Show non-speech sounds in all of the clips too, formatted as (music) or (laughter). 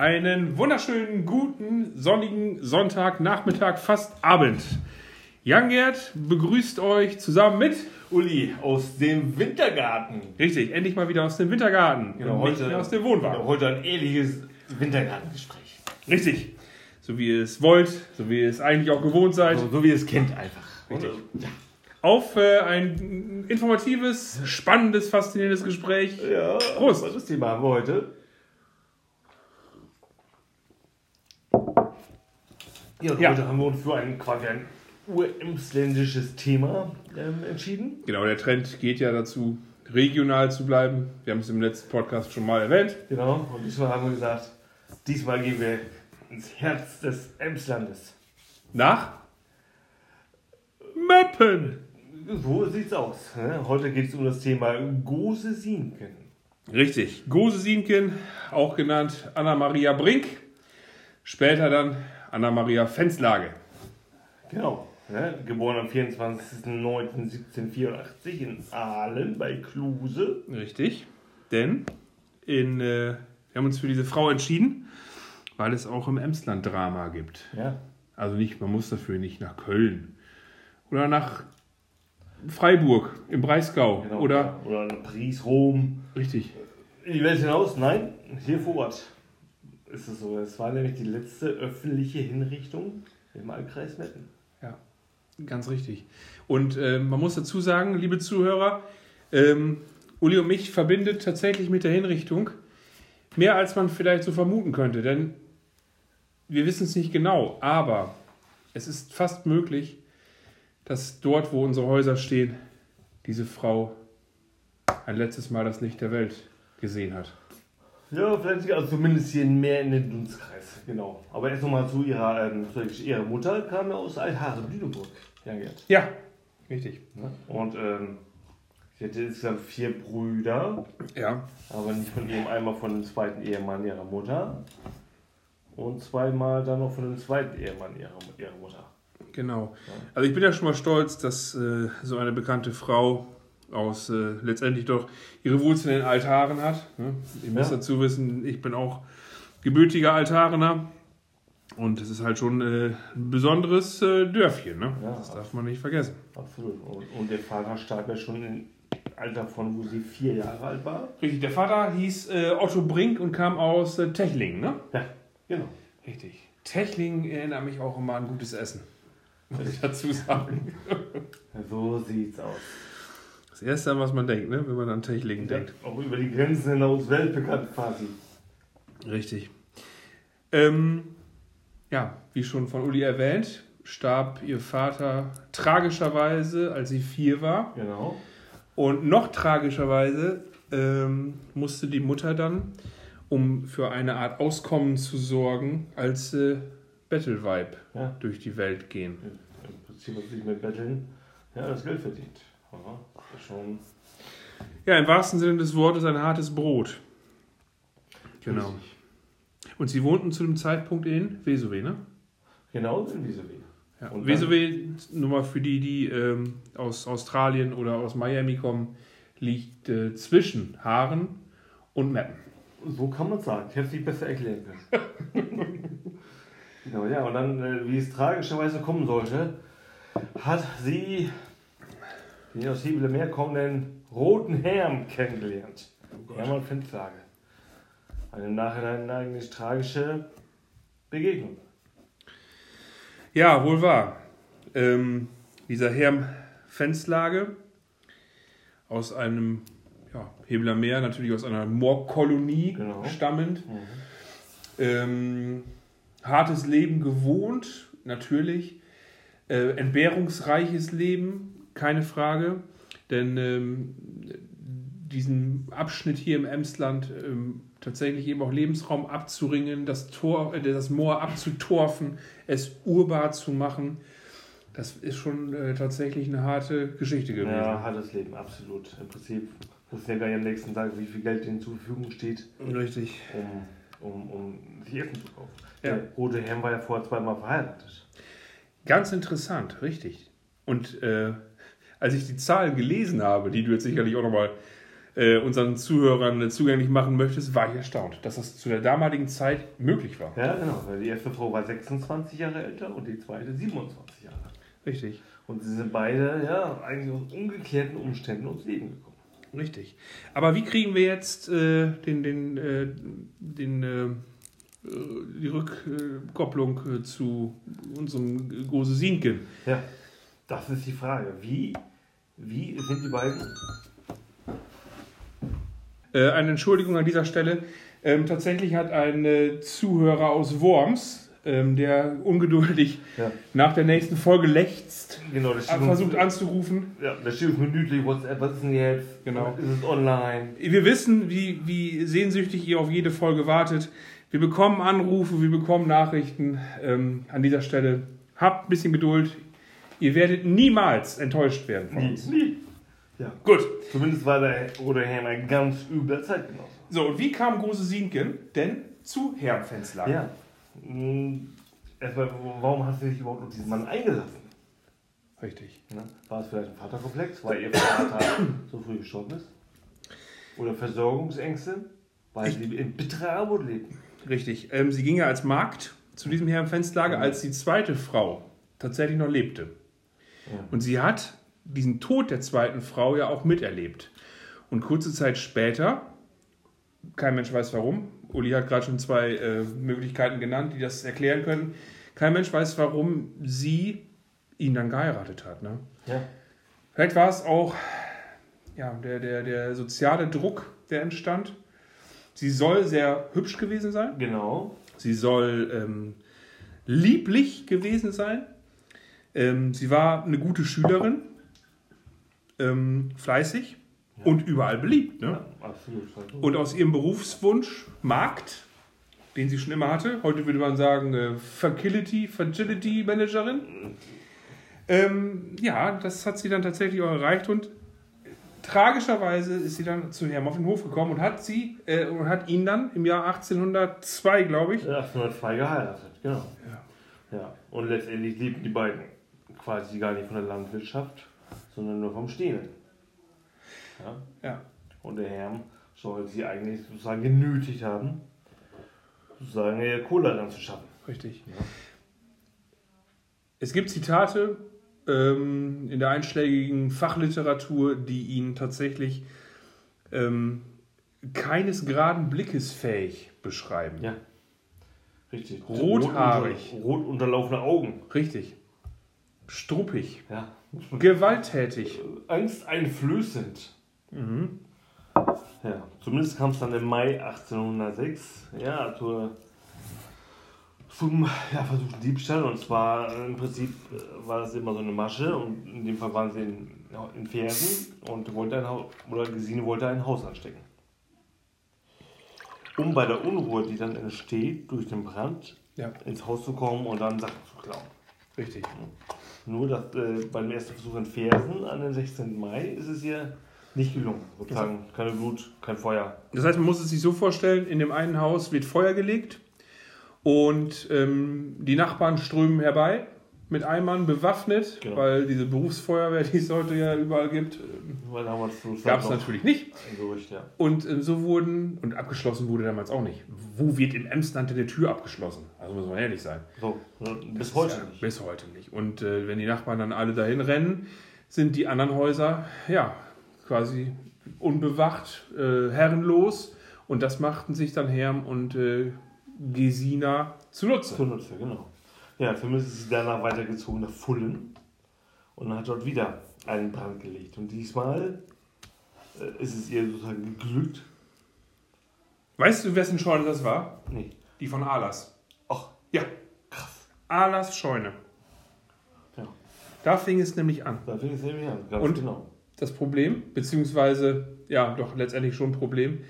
Einen wunderschönen, guten, sonnigen Sonntagnachmittag, fast Abend. Jan Gerd begrüßt euch zusammen mit Uli aus dem Wintergarten. Richtig, endlich mal wieder aus dem Wintergarten. Genau, und nicht heute- mehr aus dem Wohnwagen. Heute ein ähnliches Wintergartengespräch. Richtig. So wie ihr es wollt, so wie ihr es eigentlich auch gewohnt seid. So, so wie ihr es kennt einfach. Richtig. Ja. Auf äh, ein informatives, spannendes, faszinierendes Gespräch. Ja, Prost. Was das Thema haben wir heute? Ja, und Ja. heute haben wir uns für ein quasi ein uremsländisches Thema ähm, entschieden. Genau, der Trend geht ja dazu, regional zu bleiben. Wir haben es im letzten Podcast schon mal erwähnt. Genau, und diesmal haben wir gesagt, diesmal gehen wir ins Herz des Emslandes. Nach Meppen. So sieht's aus. Ne? Heute geht es um das Thema Gose Sienken. Richtig. Gose Sienken, auch genannt Anna-Maria Brink. Später dann Anna-Maria Genau. Ne? Geboren am 24.09.1784 in Aalen bei Kluse. Richtig. Denn in, äh, wir haben uns für diese Frau entschieden, weil es auch im Emsland Drama gibt. Ja. Also nicht, man muss dafür nicht nach Köln oder nach Freiburg im Breisgau Genau. oder Oder in Paris, Rom. richtig. In die Welt hinaus? Nein, hier vor Ort ist es so. Es war nämlich die letzte öffentliche Hinrichtung im Wahlkreis Metten. Ja, ganz richtig. Und äh, man muss dazu sagen, liebe Zuhörer, ähm, Uli und mich verbindet tatsächlich mit der Hinrichtung mehr als man vielleicht so vermuten könnte, denn wir wissen es nicht genau, aber es ist fast möglich, dass dort, wo unsere Häuser stehen, diese Frau ein letztes Mal das Licht der Welt gesehen hat. Ja, vielleicht also zumindest hier mehr in den Dunstkreis. Genau. Aber erst nochmal zu ihrer, ähm, zu ihrer Mutter, kam ja aus Althaaren, Lüneburg. Ja, Gerd. Ja, richtig. Und ähm, sie hatte insgesamt vier Brüder, Ja, aber nicht von ihrem einmal von dem zweiten Ehemann ihrer Mutter und zweimal dann noch von dem zweiten Ehemann ihrer, ihrer Mutter. Genau. Also ich bin ja schon mal stolz, dass äh, so eine bekannte Frau aus äh, letztendlich doch ihre Wurzeln in Altaren hat. Ne? Ihr müsst Ja. dazu wissen, ich bin auch gebürtiger Altarener. Und es ist halt schon äh, ein besonderes äh, Dörfchen, ne? Ja. Das darf man nicht vergessen. Absolut. Und, und der Vater starb ja schon im Alter von, wo sie vier Jahre alt war. Richtig, der Vater hieß äh, Otto Brink und kam aus äh, Techlingen, ne? Ja, genau. Richtig. Techlingen erinnert mich auch immer an gutes Essen. Muss ich dazu sagen. (laughs) So sieht's aus. Das Erste, an was man denkt, ne? wenn man an Techlingen denkt. Auch über die Grenzen hinaus weltbekannt quasi. Richtig. Ähm, ja, wie schon von Uli erwähnt, starb ihr Vater tragischerweise, als sie vier war. Genau. Und noch tragischerweise ähm, musste die Mutter dann, um für eine Art Auskommen zu sorgen, als äh, Bettelweib Ja. durch die Welt gehen. Im Prinzip hat sich mit Betteln ja, das Geld verdient. Aha. Schon. Ja, im wahrsten Sinne des Wortes ein hartes Brot. Genau. Und sie wohnten zu dem Zeitpunkt in Vesowe, ne? Genau in Wege. Ja. Und Vesowe, nur mal für die, die ähm, aus Australien oder aus Miami kommen, liegt äh, zwischen Haaren und Meppen. So kann man sagen. Ich hätte es nicht besser erklären können. (laughs) genau, ja. Und dann, äh, wie es tragischerweise kommen sollte, hat sie den aus Hebelemeer kommenden roten Herrn kennengelernt. Hermann Findlage. Eine im Nachhinein eigentlich tragische Begegnung. Ja, wohl wahr. Ähm, dieser Herr Fenslage aus einem ja, Hebeler Meer, natürlich aus einer Moorkolonie Genau. stammend. Ähm, hartes Leben gewohnt, natürlich. Äh, entbehrungsreiches Leben, keine Frage. Denn ähm, diesen Abschnitt hier im Emsland ähm, tatsächlich eben auch Lebensraum abzuringen, das, Tor, äh, das Moor abzutorfen, es urbar zu machen, das ist schon äh, tatsächlich eine harte Geschichte gewesen. Ja, hartes Leben, absolut. Im Prinzip wussten ja gar nicht am nächsten Tag, wie viel Geld denen zur Verfügung steht, Richtig. um, um, um sich Essen zu kaufen. Ja. Der rote Herr war ja vorher zweimal verheiratet. Ganz interessant, richtig. Und äh, als ich die Zahlen gelesen habe, die du jetzt sicherlich auch nochmal äh, unseren Zuhörern äh, zugänglich machen möchtest, war ich erstaunt, dass das zu der damaligen Zeit möglich war. Ja, genau. Weil die erste Frau war 26 Jahre älter und die zweite 27 Jahre. Richtig. Und sie sind beide ja eigentlich aus umgekehrten Umständen ums Leben gekommen. Richtig. Aber wie kriegen wir jetzt äh, den, den, äh, den, äh, die Rückkopplung äh, zu unserem Große Sinken? Ja, das ist die Frage. Wie, wie sind die beiden? Äh, eine Entschuldigung an dieser Stelle. Ähm, tatsächlich hat ein äh, Zuhörer aus Worms, ähm, der ungeduldig Ja. nach der nächsten Folge lechzt, Genau, das äh, versucht anzurufen. Ja, da steht minütlich WhatsApp, was ist denn jetzt? Genau. Ist es online? Wir wissen, wie, wie sehnsüchtig ihr auf jede Folge wartet. Wir bekommen Anrufe, wir bekommen Nachrichten. Ähm, an dieser Stelle habt ein bisschen Geduld. Ihr werdet niemals enttäuscht werden von Nie. uns. Nie. Ja. Gut. Zumindest war der Bruder Herr ein ganz übler Zeitgenosse. So, und wie kam Große Sienken denn zu Herrn Fenslager? Ja. Mm, Erstmal, warum hast du dich überhaupt auf diesen Mann eingelassen? Richtig. Ne? War es vielleicht ein Vaterkomplex, weil ihr Vater so früh gestorben ist? Oder Versorgungsängste, weil sie in bitterer Armut lebten? Richtig. Ähm, sie ging ja als Magd zu diesem Herrn Fenslager, als die zweite Frau tatsächlich noch lebte. Und sie hat diesen Tod der zweiten Frau ja auch miterlebt. Und kurze Zeit später, kein Mensch weiß warum, Uli hat gerade schon zwei äh, Möglichkeiten genannt, die das erklären können. Kein Mensch weiß, warum sie ihn dann geheiratet hat. Ne? Ja. Vielleicht war es auch ja, der, der, der soziale Druck, der entstand. Sie soll sehr hübsch gewesen sein. Genau. Sie soll ähm, lieblich gewesen sein. Ähm, sie war eine gute Schülerin, ähm, fleißig und überall beliebt. Ne? Ja, absolut. Und aus ihrem Berufswunsch Markt, den sie schon immer hatte, heute würde man sagen äh, Fertility, Fertility Managerin, ähm, ja, das hat sie dann tatsächlich auch erreicht und tragischerweise ist sie dann zu Herrn auf den Hof gekommen und hat sie äh, und hat ihn dann im Jahr 1802, glaube ich, 1802 geheiratet, genau. Ja. Ja. Und letztendlich lebten die beiden quasi gar nicht von der Landwirtschaft, sondern nur vom Stehlen. Ja. ja, Und der Herr soll sie eigentlich sozusagen genötigt haben, sozusagen ihr Kohle ranzuschaffen. richtig. Ja. Es gibt Zitate ähm, in der einschlägigen Fachliteratur, die ihn tatsächlich ähm, keines geraden Blickes fähig beschreiben. Ja. Richtig. Rothaarig. Rot, unter, rot unterlaufene Augen. Richtig. Struppig. Ja. Gewalttätig. Angsteinflößend. Mhm. Ja, zumindest kam es dann im Mai 1806 ja, zur, zum ja, versuchten Diebstahl. Und zwar äh, im Prinzip äh, war das immer so eine Masche und in dem Fall waren sie in, in Pferden und wollte ein Haus, oder Gesine wollte ein Haus anstecken. Um bei der Unruhe, die dann entsteht durch den Brand, Ja, ins Haus zu kommen und dann Sachen zu klauen. richtig. Nur dass äh, beim ersten Versuch in Fersen an den 16. Mai ist es ihr nicht gelungen. Sozusagen keine Blut, kein Feuer. Das heißt, man muss es sich so vorstellen, in dem einen Haus wird Feuer gelegt und ähm, die Nachbarn strömen herbei mit Eimern bewaffnet, Genau. weil diese Berufsfeuerwehr, die es heute ja überall gibt, ähm, gab es natürlich nicht. Gerücht, ja. Und äh, so wurden, und abgeschlossen wurde damals auch nicht. Wo wird in Emsland eine Tür abgeschlossen? Also muss man ehrlich sein. So, ne, bis Das heute ja, nicht. Bis heute nicht. Und äh, wenn die Nachbarn dann alle dahin rennen, sind die anderen Häuser, ja, quasi unbewacht, äh, herrenlos. Und das machten sich dann Herm und äh, Gesina zunutze. Zunutze, genau. Ja, für mich ist sie danach weitergezogen nach Fullen und hat dort wieder einen Brand gelegt. Und diesmal äh, ist es ihr sozusagen geglückt. Weißt du, wessen Scheune das war? Nee. Die von Alas. Ach, Ja, krass. Alas Scheune. Ja, Da fing es nämlich an. da fing es nämlich an. Ganz Und? genau. das Problem, beziehungsweise ja, doch letztendlich schon ein Problem.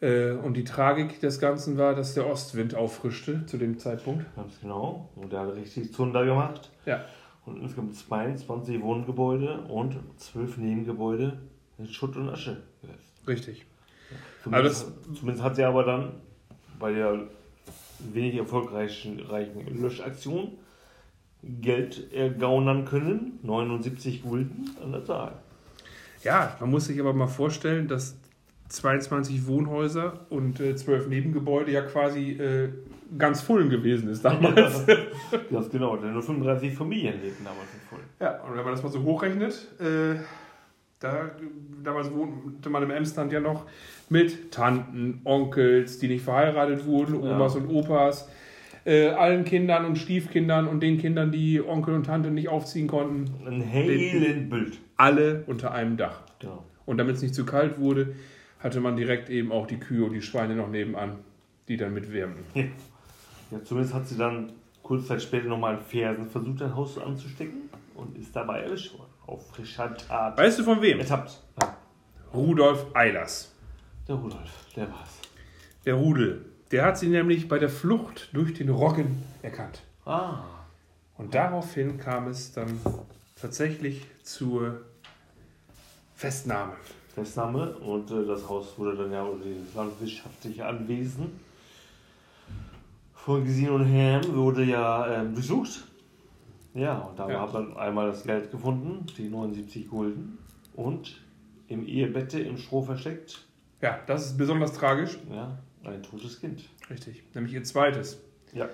Äh, und die Tragik des Ganzen war, dass der Ostwind auffrischte zu dem Zeitpunkt. Ganz genau. Und der hat richtig Zunder gemacht. Ja, Und insgesamt 22 Wohngebäude und 12 Nebengebäude in Schutt und Asche gesetzt. richtig. Zumindest, zumindest hat sie aber dann bei der wenig erfolgreichen reichen Löschaktion Geld ergaunern können. 79 Gulden an der Zahl. Ja, man muss sich aber mal vorstellen, dass 22 Wohnhäuser und äh, 12 Nebengebäude ja quasi äh, ganz Fullen gewesen ist damals. (laughs) Das genau, denn nur 35 Familien lebten damals in Fullen. ja, und wenn man das mal so hochrechnet, äh, da, damals wohnte man im Emsland ja noch mit Tanten, Onkels, die nicht verheiratet wurden, Ja. Omas und Opas, äh, allen Kindern und Stiefkindern und den Kindern, die Onkel und Tante nicht aufziehen konnten, Ein hellen Bild. alle unter einem Dach. Genau. Und damit es nicht zu kalt wurde, hatte man direkt eben auch die Kühe und die Schweine noch nebenan, die dann mitwärmten. Ja, zumindest hat sie dann kurz Zeit später nochmal in Fersen versucht, ein Haus anzustecken und ist dabei erwischt worden. Auf frischer Tat. Weißt du von wem? Ertappt. Ja, Rudolf Eilers. der Rudolf, der war's. Der Rudel. Der hat sie nämlich bei der Flucht durch den Roggen erkannt. Ah. Und daraufhin kam es dann tatsächlich zur Festnahme. Festnahme und äh, das Haus wurde dann ja oder das landwirtschaftliche Anwesen von Gesine und Herrn wurde ja ähm, durchsucht. Ja, und da Ja. hat man einmal das Geld gefunden, die 79 Gulden und im Ehebette im Stroh versteckt, Ja, das ist besonders tragisch. ja, ein totes Kind. Richtig. Nämlich ihr zweites. Ja.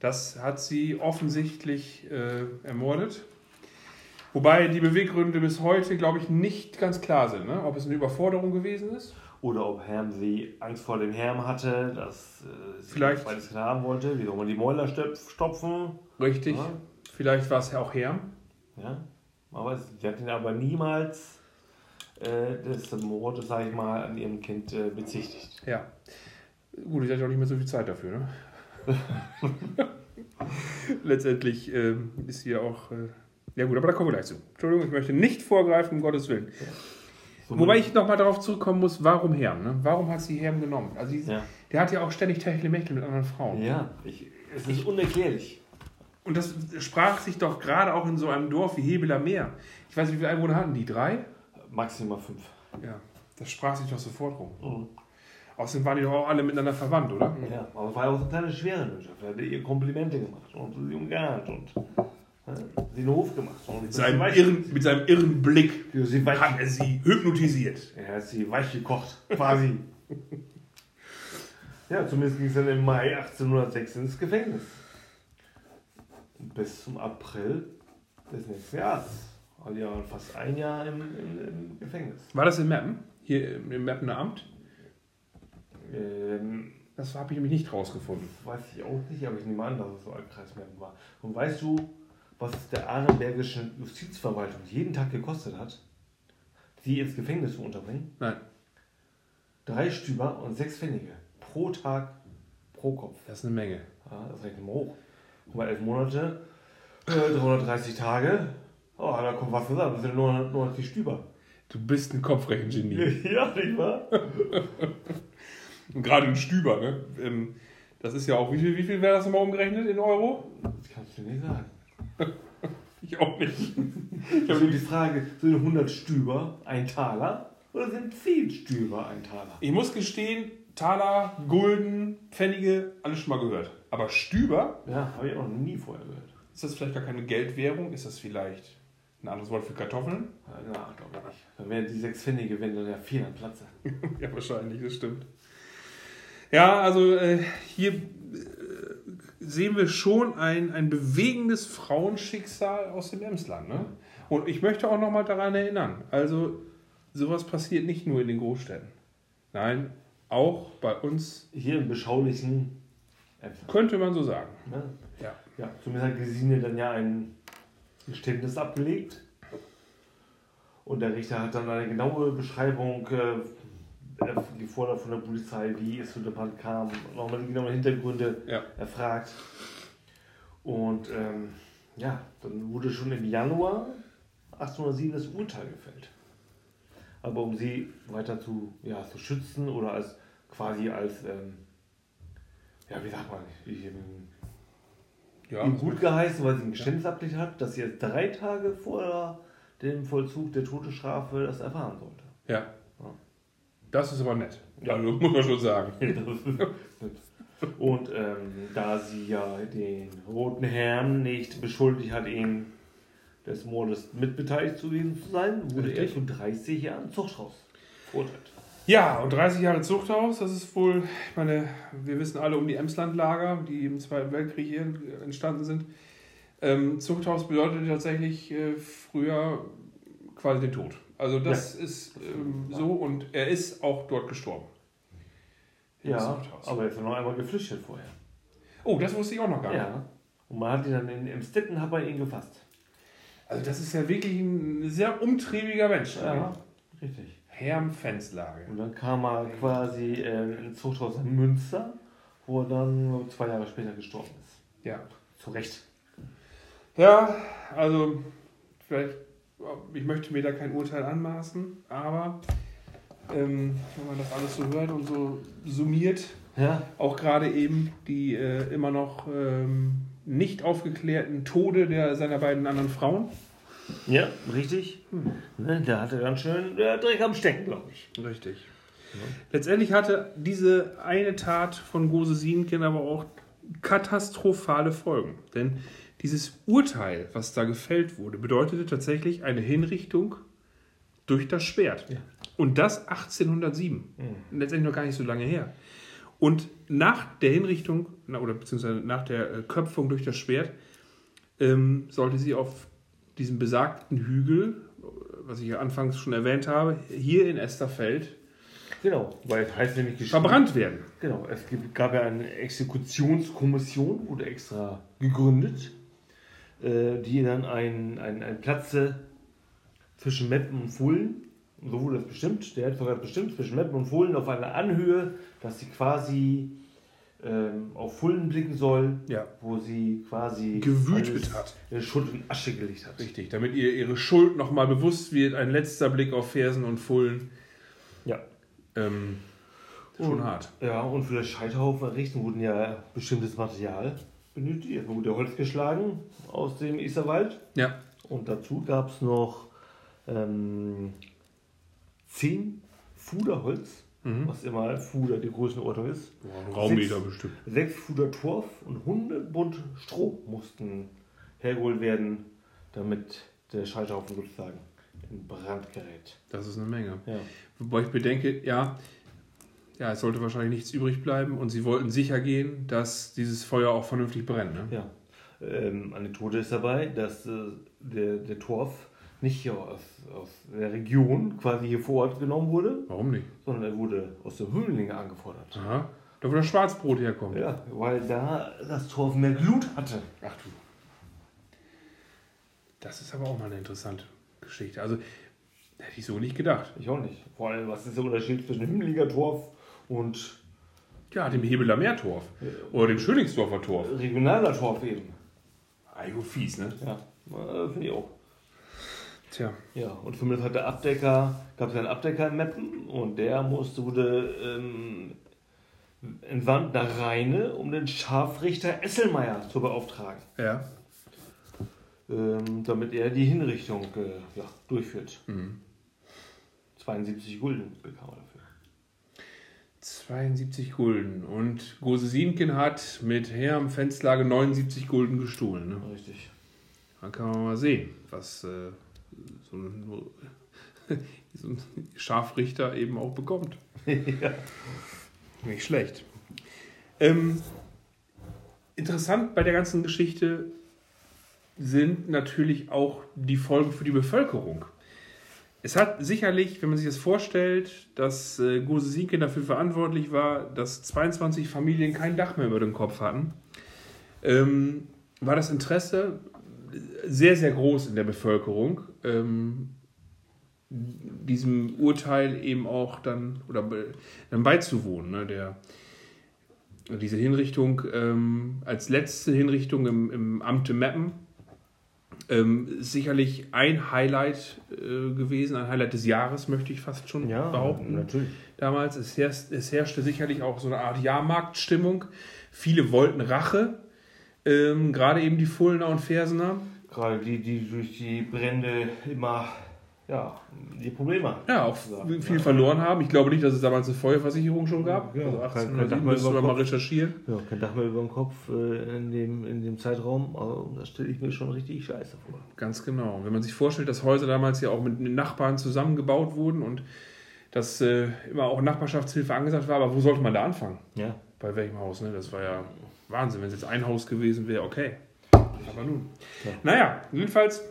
Das hat sie offensichtlich äh, ermordet. Wobei die Beweggründe bis heute, glaube ich, nicht ganz klar sind. Ne? Ob es eine Überforderung gewesen ist. Oder ob Herm sie Angst vor dem Herrn hatte, dass äh, sie Vielleicht. zweites Kind haben wollte, wie soll man die Mäuler stopfen. Richtig. Ja. Vielleicht war es ja auch Herm. Ja, aber sie hat ihn aber niemals äh, des Mordes, sag ich mal, an ihrem Kind äh, bezichtigt. Ja. Gut, ich hatte auch nicht mehr so viel Zeit dafür. Ne? (laughs) (laughs) Letztendlich ähm, ist sie ja auch. Äh, ja, gut, aber da kommen wir gleich zu. Entschuldigung, ich möchte nicht vorgreifen, um Gottes Willen. So Wobei ich nochmal darauf zurückkommen muss, warum Herm? Ne? Warum hat sie Herm genommen? Also, sie, Ja, der hat ja auch ständig Techtelmechtel mit anderen Frauen. ja ich, es ist unerklärlich. Und das sprach sich doch gerade auch in so einem Dorf wie Hebeler Meer. Ich weiß nicht, wie viele Einwohner hatten die? Drei? Maximal fünf. Ja. Das sprach sich doch sofort rum. Mhm. Außerdem waren die doch auch alle miteinander verwandt, oder? Ja, aber es war ja auch so eine kleine Schwerenwirtschaft. Er hat ihr Komplimente gemacht und sie umgarnt und den Hof gemacht. Mit seinem, irren, mit seinem irren Blick Ja, hat er sie hypnotisiert. er hat sie weich gekocht, quasi. (laughs) ja, zumindest ging es dann im Mai 1806 ins Gefängnis. Bis zum April des nächsten Jahres. Also ja, fast ein Jahr im, im, im Gefängnis. War das in Meppen? Hier im Meppener Amt? Ähm, Das habe ich nämlich nicht rausgefunden. weiß ich auch nicht, aber ich nehme an, dass es so ein Kreismerken war. Und weißt du, was es der Arenbergischen Justizverwaltung jeden Tag gekostet hat, sie ins Gefängnis zu unterbringen? Nein, Drei Stüber und sechs Pfennige pro Tag, pro Kopf. das ist eine Menge. Ja, das rechnen wir hoch. Guck mal, elf Monate, äh, 330 Tage. Oh, da kommt was zusammen. Das sind nur 90 Stüber. Du bist ein Kopfrechengenie. (laughs) ja, nicht wahr? (laughs) Und gerade ein Stüber, ne? Ähm, Das ist ja auch, wie viel, wie viel wäre das nochmal umgerechnet in Euro? Das kannst du nicht sagen. (laughs) Ich auch nicht. Ich habe die Frage, sind 100 Stüber ein Taler oder sind 10 Stüber ein Taler? Ich muss gestehen, Taler, Gulden, Pfennige, alles schon mal gehört. Aber Stüber, Ja, habe ich auch noch nie vorher gehört. ist das vielleicht gar keine Geldwährung? Ist das vielleicht ein anderes Wort für Kartoffeln? Ja, glaube ich nicht. Dann wären die sechs Pfennige, wenn dann ja vier am Platze. (laughs) Ja, wahrscheinlich, das stimmt. Ja, also äh, hier sehen wir schon ein, ein bewegendes Frauenschicksal aus dem Emsland. Ne? Und ich möchte auch nochmal daran erinnern, also sowas passiert nicht nur in den Großstädten. Nein, auch bei uns Hier im beschaulichen Emsland. könnte man so sagen. Ne? Ja. Ja, zumindest hat Gesine dann ja ein Geständnis abgelegt. Und der Richter hat dann eine genaue Beschreibung äh, gefordert von der Polizei, wie es zu der Brand kam, nochmal die genauen Hintergründe Ja. erfragt. Und ähm, ja, dann wurde schon im Januar 1807 das Urteil gefällt. Aber um sie weiter zu, ja, zu schützen oder als quasi als, ähm, ja, wie sagt man, ich, ähm, Ja, ihm gut geheißen, weil sie ein Geständnis abgelegt hat, dass sie erst drei Tage vor dem Vollzug der Todesstrafe das erfahren sollte. ja. Das ist aber nett. Ja. (laughs) Muss man schon sagen. Und ähm, da sie ja den Roten Herrn nicht beschuldigt hat, ihn des Mordes mitbeteiligt gewesen zu sein, wurde er Richtig. zu 30 Jahren Zuchthaus verurteilt. Ja, und 30 Jahre Zuchthaus, das ist wohl, ich meine, wir wissen alle um die Emslandlager, die im Zweiten Weltkrieg hier entstanden sind. Ähm, Zuchthaus bedeutete tatsächlich äh, früher quasi den Tod. Also das ist ähm, so und er ist auch dort gestorben. Im Ja, aber er ist ja noch einmal geflüchtet vorher. Oh, das wusste ich auch noch gar nicht. Ja. Und man hat ihn dann in Emstetten hat man ihn gefasst. Also das ist ja wirklich ein sehr umtriebiger Mensch. Ja, richtig. Herrn Fenslage. Und dann kam er quasi äh, ins Zuchthaus in Münster, wo er dann zwei Jahre später gestorben ist. Ja. Zu Recht. Ja, also vielleicht, ich möchte mir da kein Urteil anmaßen, aber ähm, wenn man das alles so hört und so summiert, Ja. auch gerade eben die äh, immer noch ähm, nicht aufgeklärten Tode der, seiner beiden anderen Frauen. Ja, richtig. Ne, der hatte ganz schön äh, Dreck am Stecken, glaube ich. Richtig. Letztendlich hatte diese eine Tat von Gose Sienken aber auch katastrophale Folgen. Denn dieses Urteil, was da gefällt wurde, bedeutete tatsächlich eine Hinrichtung durch das Schwert. Ja. Und das 1807. Letztendlich noch gar nicht so lange her. Und nach der Hinrichtung, oder beziehungsweise nach der äh, Köpfung durch das Schwert, ähm, sollte sie auf diesem besagten Hügel, äh, was ich ja anfangs schon erwähnt habe, hier in Esterfeld, Genau, weil es heißt nämlich geschrieben. verbrannt werden. Genau, es gab ja eine Exekutionskommission, wurde extra gegründet, die dann ein, ein, ein Platze zwischen Meppen und Fullen, und so wurde es bestimmt, der hat sogar bestimmt, zwischen Meppen und Fullen auf einer Anhöhe, dass sie quasi ähm, auf Fullen blicken soll, Ja. wo sie quasi Gewütet hat. in Schutt und Asche gelegt hat. Richtig, damit ihr ihre Schuld nochmal bewusst wird. Ein letzter Blick auf Fersen und Fullen. Ja. Ähm, schon Und- hart. Ja, und für das Scheiterhaufen errichten wurden ja bestimmtes Material benötigt. Es wurde Holz geschlagen aus dem Iserwald. Ja. Und dazu gab es noch ähm, 10 Fuderholz, Mhm. was immer Fuder die Größenordnung ist. Ein Raummeter bestimmt. 6 Fuder Torf und 100 Bund Stroh mussten hergeholt werden, damit der Scheiterhaufen sozusagen in Brand gerät. Das ist eine Menge. Ja. Wobei ich bedenke, ja, ja, es sollte wahrscheinlich nichts übrig bleiben und sie wollten sicher gehen, dass dieses Feuer auch vernünftig brennt. Ne? Ja. Ähm, Anekdote ist dabei, dass äh, der, der Torf nicht hier aus, aus der Region quasi hier vor Ort genommen wurde, Warum nicht? sondern er wurde aus der Höhlenlinge angefordert. Aha. Da wo das Schwarzbrot herkommt. Ja, weil da das Torf mehr Glut hatte. Ach du. Das ist aber auch mal eine interessante Geschichte. Also, hätte ich so nicht gedacht. Ich auch nicht. Vor allem, was ist der Unterschied zwischen Hümmeliger Torf und Ja, dem Hebeler Meertorf. Oder dem Schönigsdorfer Torf. regionaler Torf eben? Eigo fies, ne? Ja, äh, finde ich auch. Tja. Ja, und zumindest hat der Abdecker, gab es einen Abdecker in Meppen und der musste, wurde ähm, entwandt nach Rheine, um den Scharfrichter Esselmeier zu beauftragen, Ja. ähm, damit er die Hinrichtung äh, ja, durchführt. Mhm. 72 Gulden bekam er dafür. 72 Gulden. Und Gose Siemken hat mit Herrn Fenslage 79 Gulden gestohlen. Ne? Richtig. Dann kann man mal sehen, was äh, so, ein, (laughs) so ein Scharfrichter eben auch bekommt. (laughs) ja. Nicht schlecht. Ähm, interessant bei der ganzen Geschichte sind natürlich auch die Folgen für die Bevölkerung. Es hat sicherlich, wenn man sich das vorstellt, dass äh, Gose Sienke dafür verantwortlich war, dass 22 Familien kein Dach mehr über dem Kopf hatten, ähm, war das Interesse sehr, sehr groß in der Bevölkerung, ähm, diesem Urteil eben auch dann oder be- dann beizuwohnen. Ne? Der, diese Hinrichtung ähm, als letzte Hinrichtung im, im Amte Meppen ähm, sicherlich ein Highlight äh, gewesen, ein Highlight des Jahres, möchte ich fast schon Ja, behaupten natürlich. damals. Es, herrscht, es herrschte sicherlich auch so eine Art Jahrmarktstimmung. Viele wollten Rache, ähm, gerade eben die Fulner und Fersener. Gerade die, die durch die Brände immer ja, die Probleme. Ja, auch sozusagen. viel ja. verloren haben. Ich glaube nicht, dass es damals eine Feuerversicherung schon gab. Ja, also kein- 1807 kein Dach mehr müssen wir mal recherchieren. Ja, kein Dach mehr über dem Kopf äh, in, dem, in dem Zeitraum. Aber das stelle ich mir schon richtig scheiße vor. Ganz genau. Wenn man sich vorstellt, dass Häuser damals ja auch mit den Nachbarn zusammengebaut wurden und dass äh, immer auch Nachbarschaftshilfe angesagt war, aber wo sollte man da anfangen? Ja. Bei welchem Haus? Ne? Das war ja Wahnsinn. Wenn es jetzt ein Haus gewesen wäre, okay. Aber nun. Ja. Naja, jedenfalls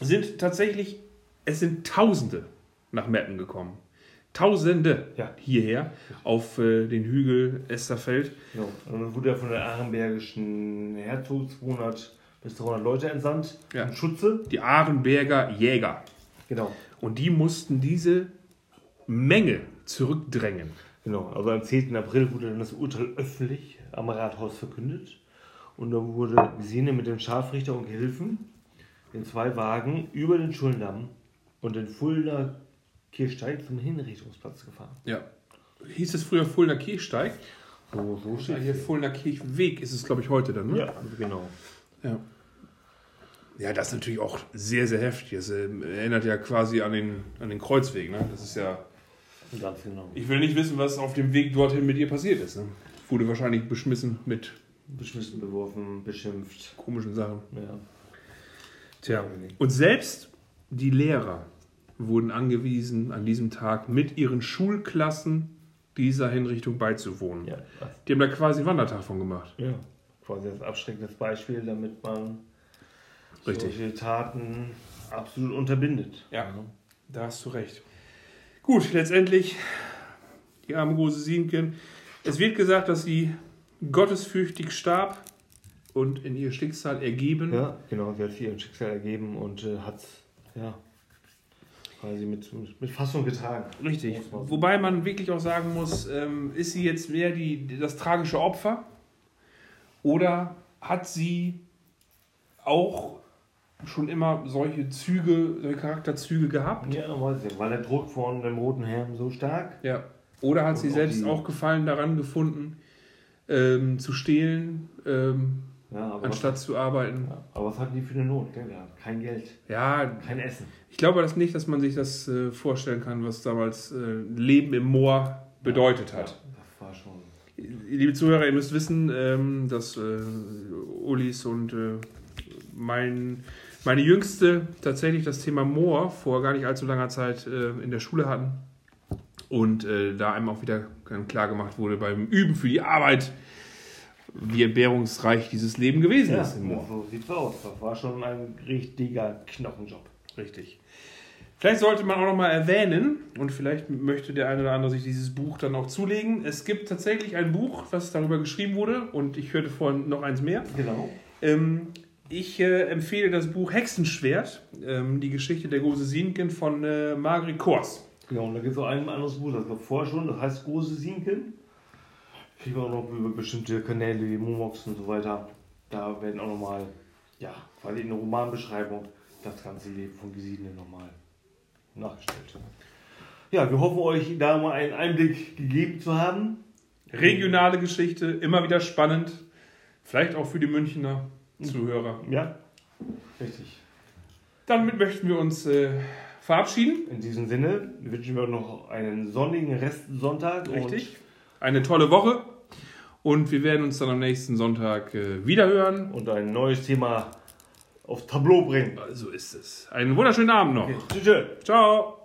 sind tatsächlich, es sind Tausende nach Meppen gekommen. Tausende Ja. hierher auf äh, den Hügel Esterfeld. Genau. Und dann wurde er von der Arenbergischen Herzog 200 bis 300 Leute entsandt. Ja. Schutze. Die Arenberger Jäger. Genau. Und die mussten diese Menge zurückdrängen. Genau. Also am 10. April wurde dann das Urteil öffentlich am Rathaus verkündet. Und dann wurde Gesine mit dem Scharfrichter und Gehilfen in zwei Wagen über den Schuldamm und den Fulda Kirchsteig zum Hinrichtungsplatz gefahren. Ja. Hieß es früher Fulda Kirchsteig? So, so Ja, hier Fulda Kirchweg ist es, glaube ich, heute dann, ne? Ja, genau. Ja. Ja, das ist natürlich auch sehr, sehr heftig. Das äh, erinnert ja quasi an den, an den Kreuzweg. Ne? Das ist ja. Ganz genau. Ich will nicht wissen, was auf dem Weg dorthin mit ihr passiert ist. Ne? Wurde wahrscheinlich beschmissen mit Beschmissen, beworfen, beschimpft. komischen Sachen. Ja. Tja. Und selbst die Lehrer wurden angewiesen, an diesem Tag mit ihren Schulklassen dieser Hinrichtung beizuwohnen. Ja, Die haben da quasi einen Wandertag von gemacht. ja. Quasi als abschreckendes Beispiel, damit man Richtig. solche Taten absolut unterbindet. Ja. Da hast du recht. Gut, letztendlich die arme Rose Siemken. Es wird gesagt, dass sie gottesfürchtig starb und in ihr Schicksal ergeben. Ja, genau. Sie hat sich ihrem Schicksal ergeben und äh, hat es ja, quasi mit, mit, Fassung getragen. Richtig. Wobei man wirklich auch sagen muss, ähm, ist sie jetzt mehr die, das tragische Opfer oder hat sie auch schon immer solche Züge, solche Charakterzüge gehabt? Ja, weiß ich. War der Druck von dem Roten Herrn so stark? Ja. Oder hat sie Und auch selbst die- auch Gefallen daran gefunden, ähm, zu stehlen, ähm, Ja, anstatt zu arbeiten? was, ja, aber was hatten die für eine Not? Gell? Kein Geld, Ja, kein Essen. ich glaube das nicht, dass man sich das äh, vorstellen kann, was damals äh, Leben im Moor bedeutet Ja, hat. das war schon. Liebe Zuhörer, ihr müsst wissen, ähm, dass äh, Ulis und äh, mein, meine Jüngste tatsächlich das Thema Moor vor gar nicht allzu langer Zeit äh, in der Schule hatten. Und äh, da einem auch wieder klar gemacht wurde beim Üben für die Arbeit, wie entbehrungsreich dieses Leben gewesen Ja, ist im Moor. so sieht's aus. Das war schon ein richtiger Knochenjob. Richtig. Vielleicht sollte man auch noch mal erwähnen, und vielleicht möchte der eine oder andere sich dieses Buch dann auch zulegen. Es gibt tatsächlich ein Buch, was darüber geschrieben wurde, und ich hörte vorhin noch eins mehr. Genau. Ähm, ich äh, empfehle das Buch Hexenschwert, ähm, die Geschichte der Gose Sienken von äh, Margret Kors. Genau, und da gibt es auch ein anderes Buch, das gab vorher schon, das heißt Große Sienken. Kriegen wir auch noch über bestimmte Kanäle wie Momox und so weiter. Da werden auch nochmal, ja, quasi in der Romanbeschreibung das ganze Leben von Gesine nochmal nachgestellt. Ja, wir hoffen euch da mal einen Einblick gegeben zu haben. Regionale Geschichte, immer wieder spannend. Vielleicht auch für die Münchner Zuhörer. Ja, richtig. Damit möchten wir uns äh, verabschieden. In diesem Sinne wünschen wir noch einen sonnigen Restsonntag. Richtig. Eine tolle Woche. Und wir werden uns dann am nächsten Sonntag äh, wiederhören. Und, ein neues Thema aufs Tableau bringen. So ist es. Einen wunderschönen Abend noch. Okay. Tschüss. Ciao.